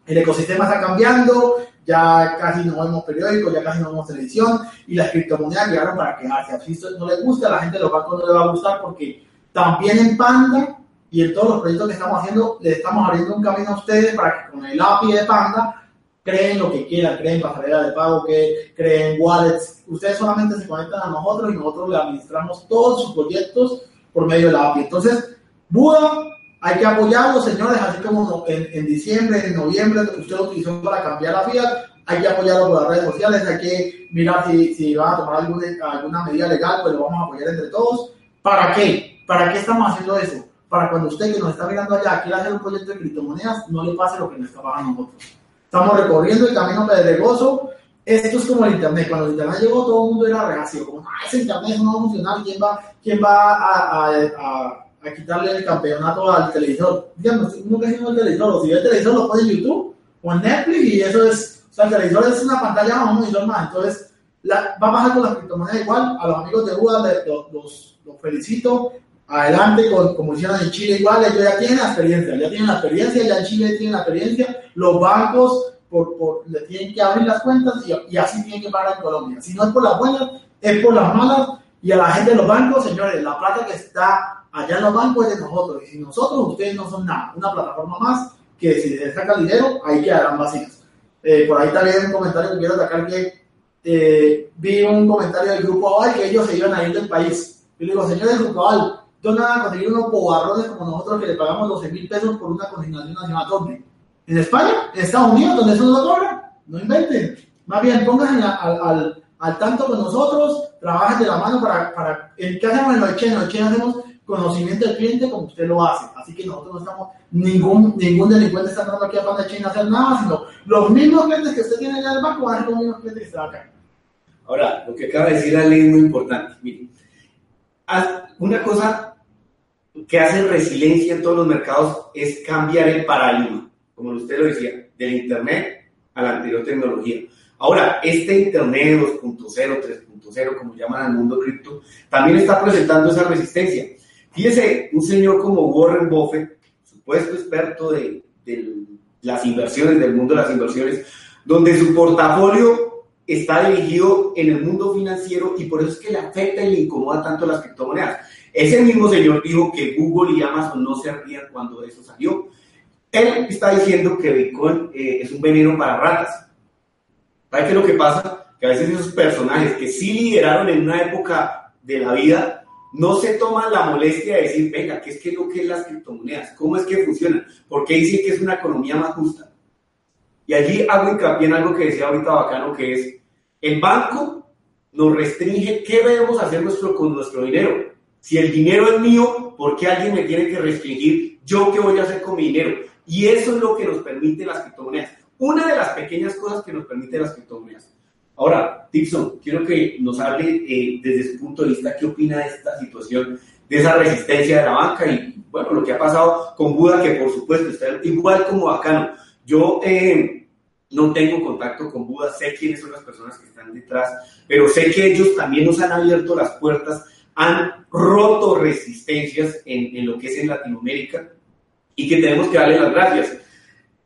el ecosistema está cambiando, ya casi no vemos periódicos, ya casi no vemos televisión y las criptomonedas llegaron para quedarse. Si no les gusta, a la gente de los bancos no le va a gustar porque también en Panda y en todos los proyectos que estamos haciendo, le estamos abriendo un camino a ustedes para que con el API de Panda creen lo que quieran, creen pasarela de pago, que creen wallets. Ustedes solamente se conectan a nosotros y nosotros le administramos todos sus proyectos por medio de la API. Entonces, Buda, hay que apoyarlo, señores, así como en, en diciembre, en noviembre, usted lo utilizó para cambiar la fiat, hay que apoyarlo por las redes sociales, hay que mirar si, si van a tomar alguna, alguna medida legal, pues lo vamos a apoyar entre todos. ¿Para qué? ¿Para qué estamos haciendo eso? Para cuando usted que nos está mirando allá quiera hacer un proyecto de criptomonedas, no le pase lo que nos está pagando a nosotros. Estamos recorriendo el camino pedregoso. Esto es como el Internet. Cuando el Internet llegó, todo el mundo era reacio. Como, ah, ese Internet no va a funcionar. ¿Quién va, quién va a, a, quitarle el campeonato al televisor? Uno que tiene el televisor, si ve el televisor, lo pone en YouTube o en Netflix y eso es, o sea, el televisor es una pantalla más, un monitor más. Entonces, va a bajar con las criptomonedas igual. A los amigos de UDA los, los felicito adelante, con, como hicieron en Chile igual, ellos ya tienen la experiencia, ya tienen la experiencia, ya en Chile tienen la experiencia, los bancos por, por, le tienen que abrir las cuentas y, así tienen que pagar en Colombia. Si no es por las buenas, es por las malas y a la gente de los bancos, señores, la plata que está allá en los bancos es de nosotros y si nosotros, ustedes no son nada, una plataforma más que si se saca dinero, ahí quedarán vacías. Eh, por ahí también un comentario que quiero sacar que eh, vi un comentario del grupo Aval que ellos se iban a ir del país. Yo digo, señores del grupo Aval, no van conseguir unos pobarrones como nosotros que le pagamos 12 mil pesos por una consignación nacional doble. En España, en Estados Unidos, donde eso no lo cobran, no inventen. Más bien, pónganse al, al, al, tanto con nosotros, trabajen de la mano para, para ¿qué hacemos en los En los hacemos conocimiento del cliente como usted lo hace. Así que nosotros no estamos, ningún, ningún delincuente está entrando aquí a Panda Chain a hacer nada, sino los mismos clientes que usted tiene allá en el banco van a ser los mismos clientes que están acá.
Ahora, lo que acaba de decir Ale es muy importante. Miren, una cosa que hace resiliencia en todos los mercados es cambiar el paradigma, como usted lo decía, del Internet a la anterior tecnología. Ahora, este Internet 2.0, 3.0, como llaman al mundo cripto, también está presentando esa resistencia. Fíjese, un señor como Warren Buffett, supuesto experto de, de las inversiones, del mundo de las inversiones, donde su portafolio está dirigido en el mundo financiero y por eso es que le afecta y le incomoda tanto las criptomonedas. Ese mismo señor dijo que Google y Amazon no se rían cuando eso salió. Él está diciendo que Bitcoin eh, es un veneno para ratas. ¿Sabe qué es lo que pasa? Que a veces esos personajes que sí lideraron en una época de la vida no se toman la molestia de decir, venga, ¿qué es, qué es lo que es las criptomonedas? ¿Cómo es que funcionan? ¿Por qué dicen que es una economía más justa? Y allí hago hincapié en algo que decía ahorita Bacano, que es, el banco nos restringe qué debemos hacer nuestro, con nuestro dinero. Si el dinero es mío, ¿por qué alguien me tiene que restringir yo qué voy a hacer con mi dinero? Y eso es lo que nos permite las criptomonedas. Una de las pequeñas cosas que nos permite las criptomonedas. Ahora, Dixon, quiero que nos hable eh, desde su punto de vista qué opina de esta situación, de esa resistencia de la banca y, bueno, lo que ha pasado con Buda, que por supuesto está igual como Bacano. Yo eh, no tengo contacto con Buda, sé quiénes son las personas que están detrás, pero sé que ellos también nos han abierto las puertas han roto resistencias en, en, lo que es en Latinoamérica y que tenemos que darle las gracias.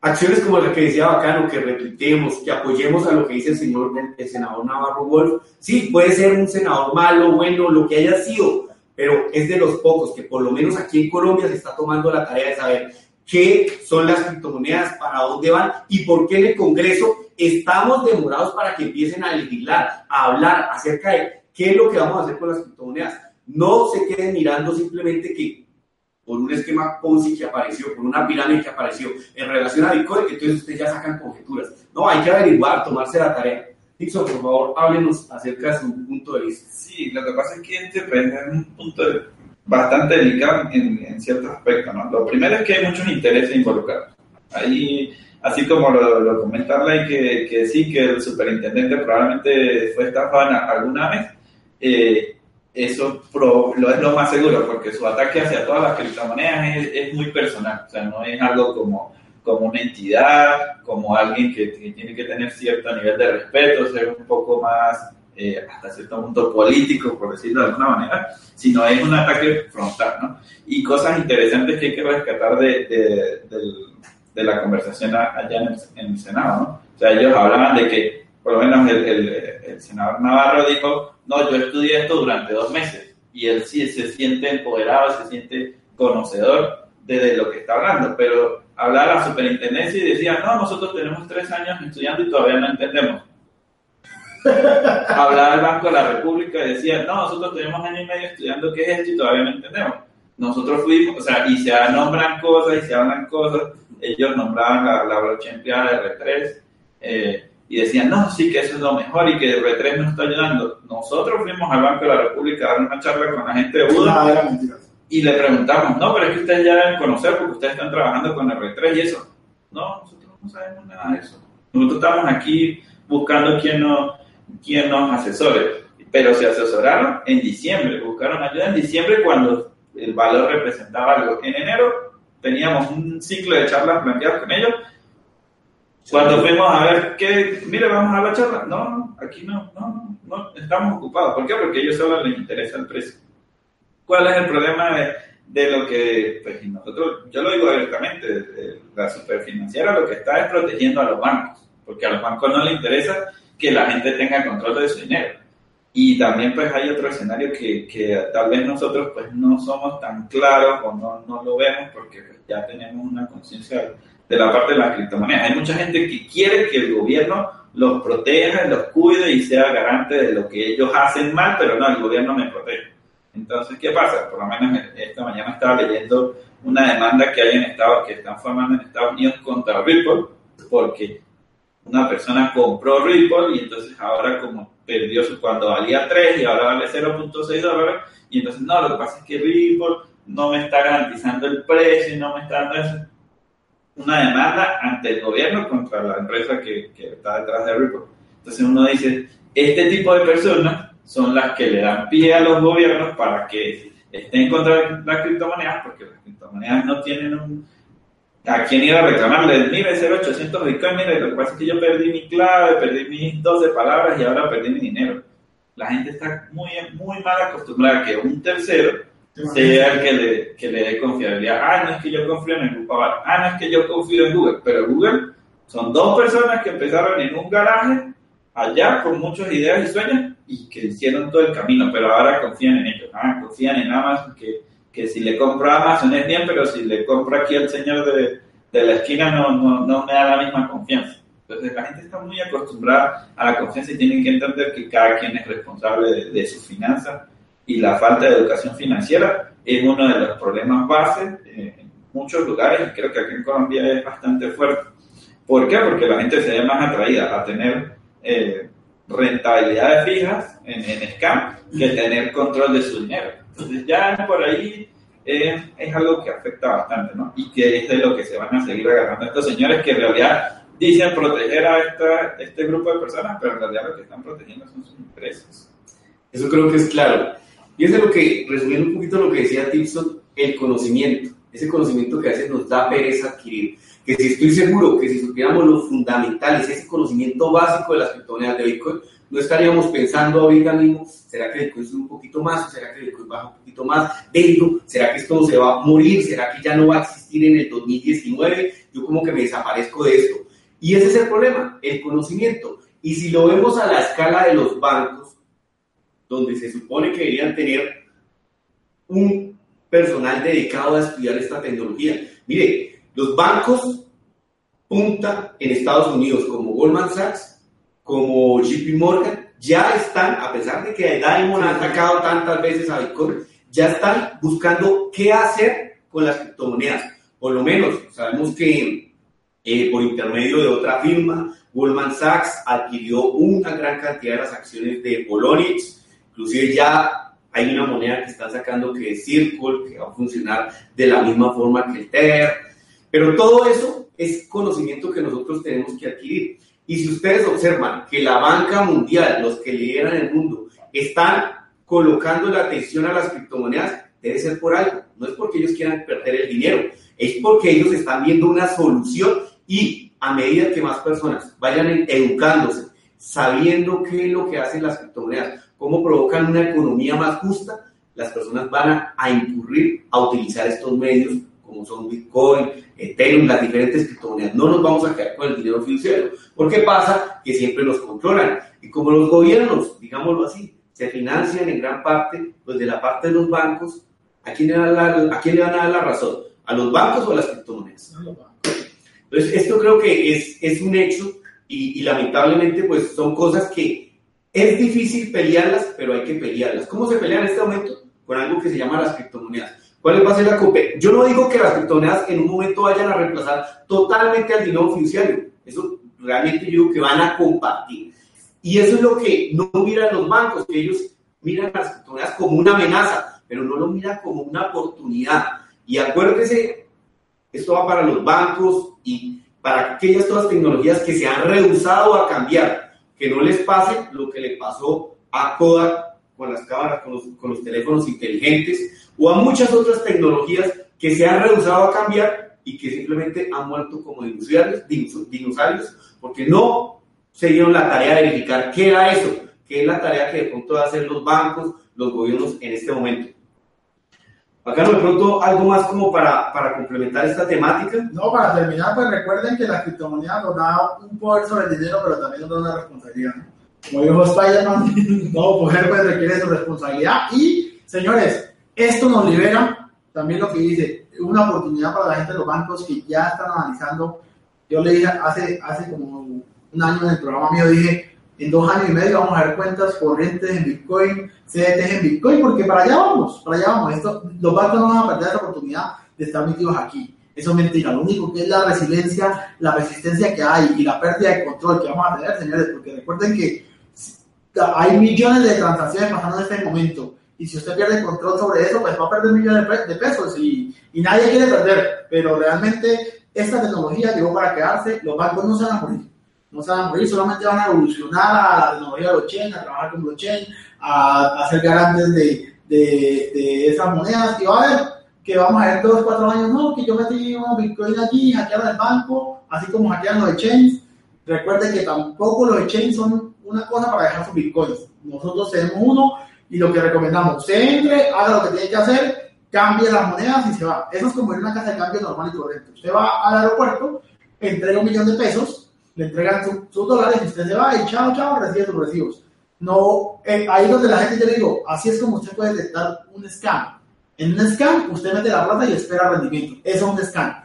Acciones como la que decía Bacano, que repitemos, que apoyemos a lo que dice el señor, el senador Navarro Wolf. Sí, puede ser un senador malo, bueno, lo que haya sido, pero es de los pocos que por lo menos aquí en Colombia se está tomando la tarea de saber qué son las criptomonedas, para dónde van y por qué en el Congreso estamos demorados para que empiecen a legislar, a hablar acerca de ¿Qué es lo que vamos a hacer con las criptomonedas? No se queden mirando simplemente que por un esquema Ponzi que apareció, por una pirámide que apareció en relación a Bitcoin, entonces ustedes ya sacan conjeturas. No, hay que averiguar, tomarse la tarea. Dixon, por favor, háblenos acerca de su punto de vista.
Sí, lo que pasa es que este es un punto bastante delicado en, en ciertos aspectos. ¿no? Lo primero es que hay muchos intereses involucrados. Ahí así como lo, lo comenta que, que sí, que el superintendente probablemente fue estafado alguna vez, eh, eso pro, lo es lo más seguro, porque su ataque hacia todas las criptomonedas es, es, muy personal, o sea, no es algo como, como una entidad, como alguien que, que tiene que tener cierto nivel de respeto, ser un poco más, eh, hasta cierto punto político, por decirlo de alguna manera, sino es un ataque frontal, ¿no? Y cosas interesantes que hay que rescatar de, de, de, de la conversación allá en el, en el Senado, ¿no? O sea, ellos hablaban de que, por lo menos el, el, el senador Navarro dijo, no, yo estudié esto durante dos meses y él sí se siente empoderado, se siente conocedor de, lo que está hablando, pero hablaba a la superintendencia y decía, no, nosotros tenemos tres años estudiando y todavía no entendemos. hablaba al Banco de la República y decía, no, nosotros tenemos año y medio estudiando qué es esto y todavía no entendemos. Nosotros fuimos, o sea, y se nombran cosas y se hablan cosas, ellos nombraban la, la blockchain de R3, eh, y decían, no, sí, que eso es lo mejor y que el R3 nos está ayudando. Nosotros fuimos al Banco de la República a dar una charla con la gente de Buda y le preguntamos, no, pero es que ustedes ya deben conocer porque ustedes están trabajando con el R3 y eso. No, nosotros no sabemos nada de eso. Nosotros estamos aquí buscando quién nos, quién nos asesore, pero se asesoraron en diciembre, buscaron ayuda en diciembre cuando el valor representaba algo. En enero teníamos un ciclo de charlas planteadas con ellos. Cuando fuimos a ver qué, mire, vamos a la charla. No, no, aquí no, no, no, estamos ocupados. ¿Por qué? Porque a ellos solo les interesa el precio. ¿Cuál es el problema de, de lo que, pues nosotros, yo lo digo abiertamente, la superfinanciera lo que está es protegiendo a los bancos, porque a los bancos no les interesa que la gente tenga control de su dinero. Y también pues hay otro escenario que, que tal vez nosotros pues no somos tan claros o no, no lo vemos porque pues, ya tenemos una conciencia de la parte de las criptomonedas. Hay mucha gente que quiere que el gobierno los proteja, los cuide y sea garante de lo que ellos hacen mal, pero no, el gobierno me protege. Entonces, ¿qué pasa? Por lo menos esta mañana estaba leyendo una demanda que hay en Estados, que están formando en Estados Unidos contra Ripple, porque una persona compró Ripple y entonces ahora como perdió su, cuando valía 3 y ahora vale 0.6 dólares, y entonces no, lo que pasa es que Ripple no me está garantizando el precio y no me está dando eso. Una demanda ante el gobierno contra la empresa que, que está detrás de Ripple. Entonces uno dice, este tipo de personas son las que le dan pie a los gobiernos para que estén contra las criptomonedas, porque las criptomonedas no tienen un, a quién ir a reclamarle, mire, 0800 Bitcoin, mire, lo que pasa es que yo perdí mi clave, perdí mis 12 palabras y ahora perdí mi dinero. La gente está muy, muy mal acostumbrada a que un tercero sea el que le, dé confiabilidad. Ah, no es que yo confío en el grupo Ah, no es que yo confío en Google. Pero Google son dos personas que empezaron en un garaje allá con muchas ideas y sueños y que hicieron todo el camino, pero ahora confían en ellos. Ah, confían en Amazon que que si le compro a Amazon es bien, pero si le compro aquí al señor de, de la esquina no, no, no, me da la misma confianza. Entonces la gente está muy acostumbrada a la confianza y tienen que entender que cada quien es responsable de, de sus finanzas y la falta de educación financiera es uno de los problemas base en muchos lugares y creo que aquí en Colombia es bastante fuerte. ¿Por qué? Porque la gente se ve más atraída a tener eh, rentabilidades fijas en, en scam que tener control de su dinero. Entonces ya por ahí eh, es algo que afecta bastante, ¿no? Y que es de lo que se van a seguir agarrando estos señores que en realidad dicen proteger a esta, este grupo de personas, pero en realidad lo que están protegiendo son sus intereses.
Eso creo que es claro. Y es de lo que, resumiendo un poquito lo que decía Tipson, el conocimiento, ese conocimiento que a veces nos da pereza adquirir. Que si estoy seguro que si supiéramos los fundamentales, ese conocimiento básico de las criptomonedas de Bitcoin, no estaríamos pensando ahorita mismo, ¿será que Bitcoin sube un poquito más? ¿Será que Bitcoin baja un poquito más? Dentro, ¿será que esto se va a morir? ¿Será que ya no va a existir en el 2019? Yo como que me desaparezco de esto. Y ese es el problema, el conocimiento. Y si lo vemos a la escala de los bancos, donde se supone que deberían tener un personal dedicado a estudiar esta tecnología. Mire, los bancos punta en Estados Unidos como Goldman Sachs como JP Morgan, ya están, a pesar de que Diamond ha atacado tantas veces a Bitcoin, ya están buscando qué hacer con las criptomonedas. Por lo menos sabemos que eh, por intermedio de otra firma, Goldman Sachs adquirió una gran cantidad de las acciones de Polonix, inclusive ya hay una moneda que están sacando que es Circle, que va a funcionar de la misma forma que el Tether, pero todo eso es conocimiento que nosotros tenemos que adquirir. Y si ustedes observan que la banca mundial, los que lideran el mundo, están colocando la atención a las criptomonedas, debe ser por algo. No es porque ellos quieran perder el dinero, es porque ellos están viendo una solución y a medida que más personas vayan educándose, sabiendo qué es lo que hacen las criptomonedas, cómo provocan una economía más justa, las personas van a, a incurrir a utilizar estos medios como son Bitcoin, Ethereum, las diferentes criptomonedas. No nos vamos a quedar con el dinero fiduciario. ¿Por qué pasa? Que siempre nos controlan. Y como los gobiernos, digámoslo así, se financian en gran parte pues de la parte de los bancos, ¿a quién le, van a, quién le van a dar la razón? ¿A los bancos o a las criptomonedas? Entonces, esto creo que es, es un hecho y, y lamentablemente pues son cosas que es difícil pelearlas, pero hay que pelearlas. ¿Cómo se pelea en este momento? Con algo que se llama las criptomonedas. ¿Cuál va a ser la COPE? Yo no digo que las criptomonedas en un momento vayan a reemplazar totalmente al dinero fiduciario. Eso realmente yo digo que van a compartir. Y eso es lo que no miran los bancos, que ellos miran las criptomonedas como una amenaza, pero no lo miran como una oportunidad. Y acuérdese, esto va para los bancos y para aquellas todas tecnologías que se han rehusado a cambiar, que no les pase lo que le pasó a Kodak con las cámaras, con los, teléfonos inteligentes, o a muchas otras tecnologías que se han rehusado a cambiar y que simplemente han muerto como dinosaurios, dinosaurios porque no se dieron la tarea de verificar qué era eso, qué es la tarea que de pronto van a hacer los bancos, los gobiernos en este momento. Acá de pronto algo más como para, para complementar esta temática.
No, para terminar, pues recuerden que la criptomoneda nos da un poder sobre el dinero, pero también nos da una responsabilidad. Como dijo Spider-Man, todo poder pues requiere su responsabilidad. Y, señores, esto nos libera, también lo que dice, una oportunidad para la gente de los bancos que ya están analizando. Yo le dije hace, hace como un año en el programa mío, dije, en dos años y medio vamos a ver cuentas corrientes en Bitcoin, CDTs en Bitcoin, porque para allá vamos, para allá vamos. Esto, los bancos no van a perder esa oportunidad de estar metidos aquí. Eso es mentira. Lo único que es la resiliencia, la resistencia que hay y la pérdida de control que vamos a tener, señores, porque recuerden que hay millones de transacciones pasando en este momento. Y si usted pierde control sobre eso, pues va a perder millones de pesos y, y nadie quiere perder. Pero realmente esta tecnología llegó para quedarse. Los bancos no se van a morir no se van a morir, solamente van a evolucionar a la tecnología blockchain, a trabajar con blockchain, a, a ser garantes de, de, de, esas monedas. Y va a ver que vamos a ver dos, cuatro años, no, que yo metí un Bitcoin allí, hackearon el banco, así como hackearon los exchanges. Recuerden que tampoco los exchanges son una cosa para dejar sus Bitcoins. Nosotros tenemos uno y lo que recomendamos, usted entre, haga lo que tiene que hacer, cambie las monedas y se va. Eso es como a una casa de cambio normal y correcto. Usted va al aeropuerto, entrega un millón de pesos, le entregan sus dólares y usted se va y chao, chao, recibe sus recibos. No, eh, ahí donde la gente, yo le digo, así es como usted puede detectar un scam. En un scam, usted mete la plata y espera rendimiento. Eso es un scam.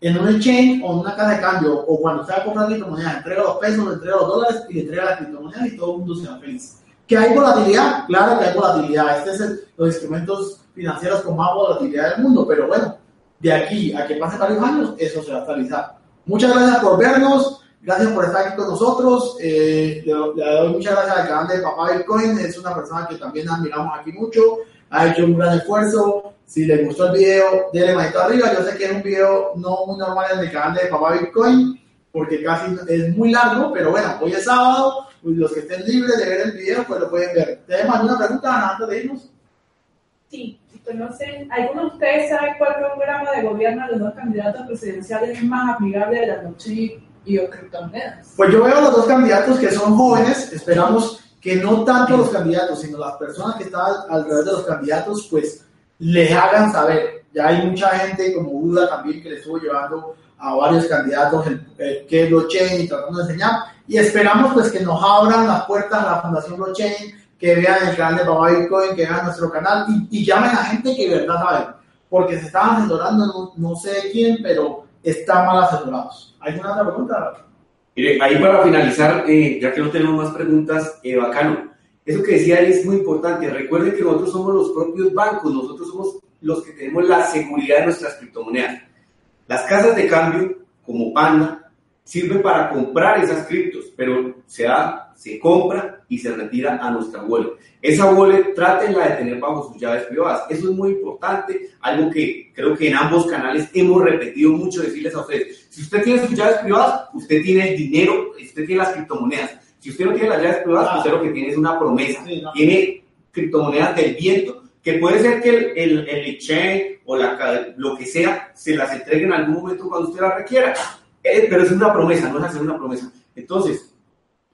En un exchange o en una casa de cambio, o cuando usted va a comprar criptomonedas, entrega los pesos, le entrega los dólares y le entrega las criptomonedas y todo el mundo se va feliz. ¿Que hay volatilidad? Claro que hay volatilidad. Este es el, los instrumentos financieros con más volatilidad del mundo, pero bueno, de aquí a que pase varios años, eso se va a estabilizar. Muchas gracias por vernos. Gracias por estar aquí con nosotros. Eh, le, doy muchas gracias al canal de Papá Bitcoin. Es una persona que también admiramos aquí mucho. Ha hecho un gran esfuerzo. Si les gustó el video, denle manito arriba. Yo sé que es un video no muy normal en el canal de Papá Bitcoin, porque casi es muy largo, pero bueno, hoy es sábado. Los que estén libres de ver el video, pues lo pueden ver. ¿Tenemos alguna pregunta antes de irnos?
Sí, conocen, ¿alguno de ustedes sabe cuál programa de gobierno de los candidatos presidenciales es más amigable de la noche y o criptomonedas.
Pues yo veo a los dos candidatos que son jóvenes, esperamos que no tanto los candidatos, sino las personas que están alrededor de los candidatos, pues les hagan saber. Ya hay mucha gente como Duda también que le estuvo llevando a varios candidatos el, el, que es blockchain y tratando de enseñar. Y esperamos pues que nos abran las puertas a la Fundación Blockchain, que vean el canal de Papá Bitcoin, que vean nuestro canal y, y llamen a gente que de verdad sabe. Porque se estaban asesorando, no, no sé quién, pero están mal asesorados. ¿Alguna otra pregunta?
Mire, ahí para finalizar, eh, ya que no tenemos más preguntas, eh, bacano. Eso que decía él es muy importante. Recuerden que nosotros somos los propios bancos, nosotros somos los que tenemos la seguridad de nuestras criptomonedas. Las casas de cambio, como Panda, sirven para comprar esas criptos, pero se da, se compra y se retira a nuestra wallet. Esa wallet trátenla de tener bajo sus llaves privadas. Eso es muy importante, algo que creo que en ambos canales hemos repetido mucho decirles a ustedes. Si usted tiene sus llaves privadas, usted tiene el dinero, usted tiene las criptomonedas. Si usted no tiene las llaves privadas, ah. usted lo que tiene es una promesa. Sí, no. Tiene criptomonedas del viento, que puede ser que el, el, el exchange o la, lo que sea se las entregue en algún momento cuando usted las requiera. Eh, pero es una promesa, no es hacer una promesa. Entonces,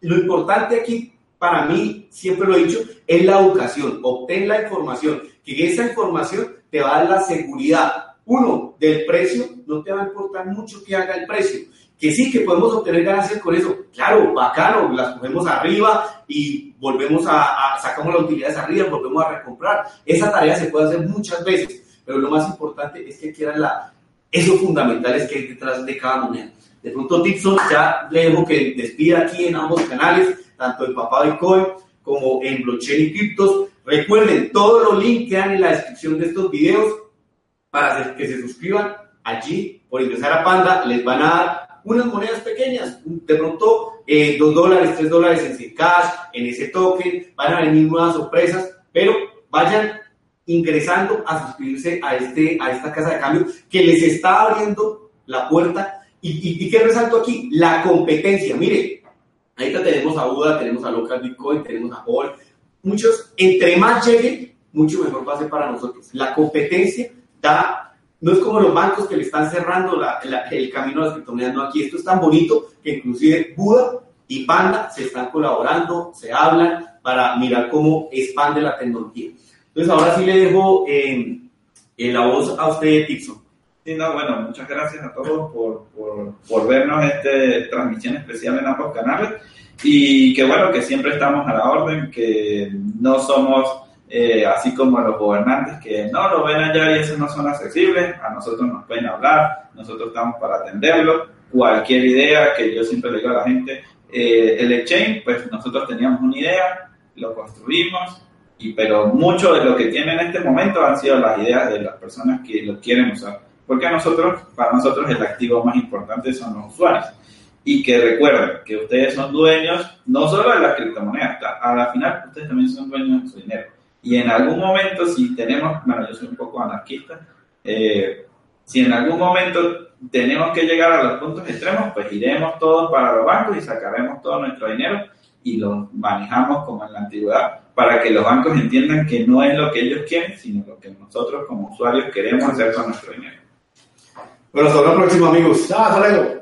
lo importante aquí, para mí, siempre lo he dicho, es la educación. Obtén la información, que esa información te va a dar la seguridad. Uno, del precio, no te va a importar mucho que haga el precio. Que sí, que podemos obtener ganancias con eso. Claro, bacano, las cogemos arriba y volvemos a, a sacamos las utilidades arriba, volvemos a recomprar. Esa tarea se puede hacer muchas veces, pero lo más importante es que quieran la, esos fundamentales que hay detrás de cada moneda. De pronto Tipson ya le dejo que despida aquí en ambos canales, tanto en Papá Bitcoin como en Blockchain y Criptos. Recuerden, todos los links quedan en la descripción de estos videos para que se suscriban allí por ingresar a Panda. Les van a dar unas monedas pequeñas, de pronto eh, 2 dólares, 3 dólares en Zcash, en ese token, van a venir nuevas sorpresas, pero vayan ingresando a suscribirse a, este, a esta casa de cambio que les está abriendo la puerta ¿Y, y, qué resalto aquí? La competencia. Mire, ahorita tenemos a UDA, tenemos a Local Bitcoin, tenemos a Hall. Muchos, entre más llegue, mucho mejor va a ser para nosotros. La competencia da, no es como los bancos que le están cerrando el camino a las criptomonedas. No, aquí esto es tan bonito que inclusive Buda y Panda se están colaborando, se hablan para mirar cómo expande la tecnología. Entonces ahora sí le dejo eh, la voz a usted, Tixon.
Sí, no, bueno, muchas gracias a todos por, por, por vernos este transmisión especial en ambos canales. Y que bueno, que siempre estamos a la orden, que no somos eh, así como los gobernantes que no lo ven allá y esos no son accesibles, a nosotros nos pueden hablar, nosotros estamos para atenderlo, cualquier idea que yo siempre le digo a la gente, eh, el exchange, pues nosotros teníamos una idea, lo construimos, y, pero mucho de lo que tiene en este momento han sido las ideas de las personas que lo quieren usar. Porque nosotros, para nosotros el activo más importante son los usuarios. Y que recuerden que ustedes son dueños no solo de las criptomonedas, a la final ustedes también son dueños de su dinero. Y en algún momento, si tenemos, bueno, yo soy un poco anarquista, eh, si en algún momento tenemos que llegar a los puntos extremos, pues iremos todos para los bancos y sacaremos todo nuestro dinero y lo manejamos como en la antigüedad para que los bancos entiendan que no es lo que ellos quieren, sino lo que nosotros como usuarios queremos hacer con nuestro dinero.
Bueno, hasta la próxima, amigos.
Chao, hasta luego.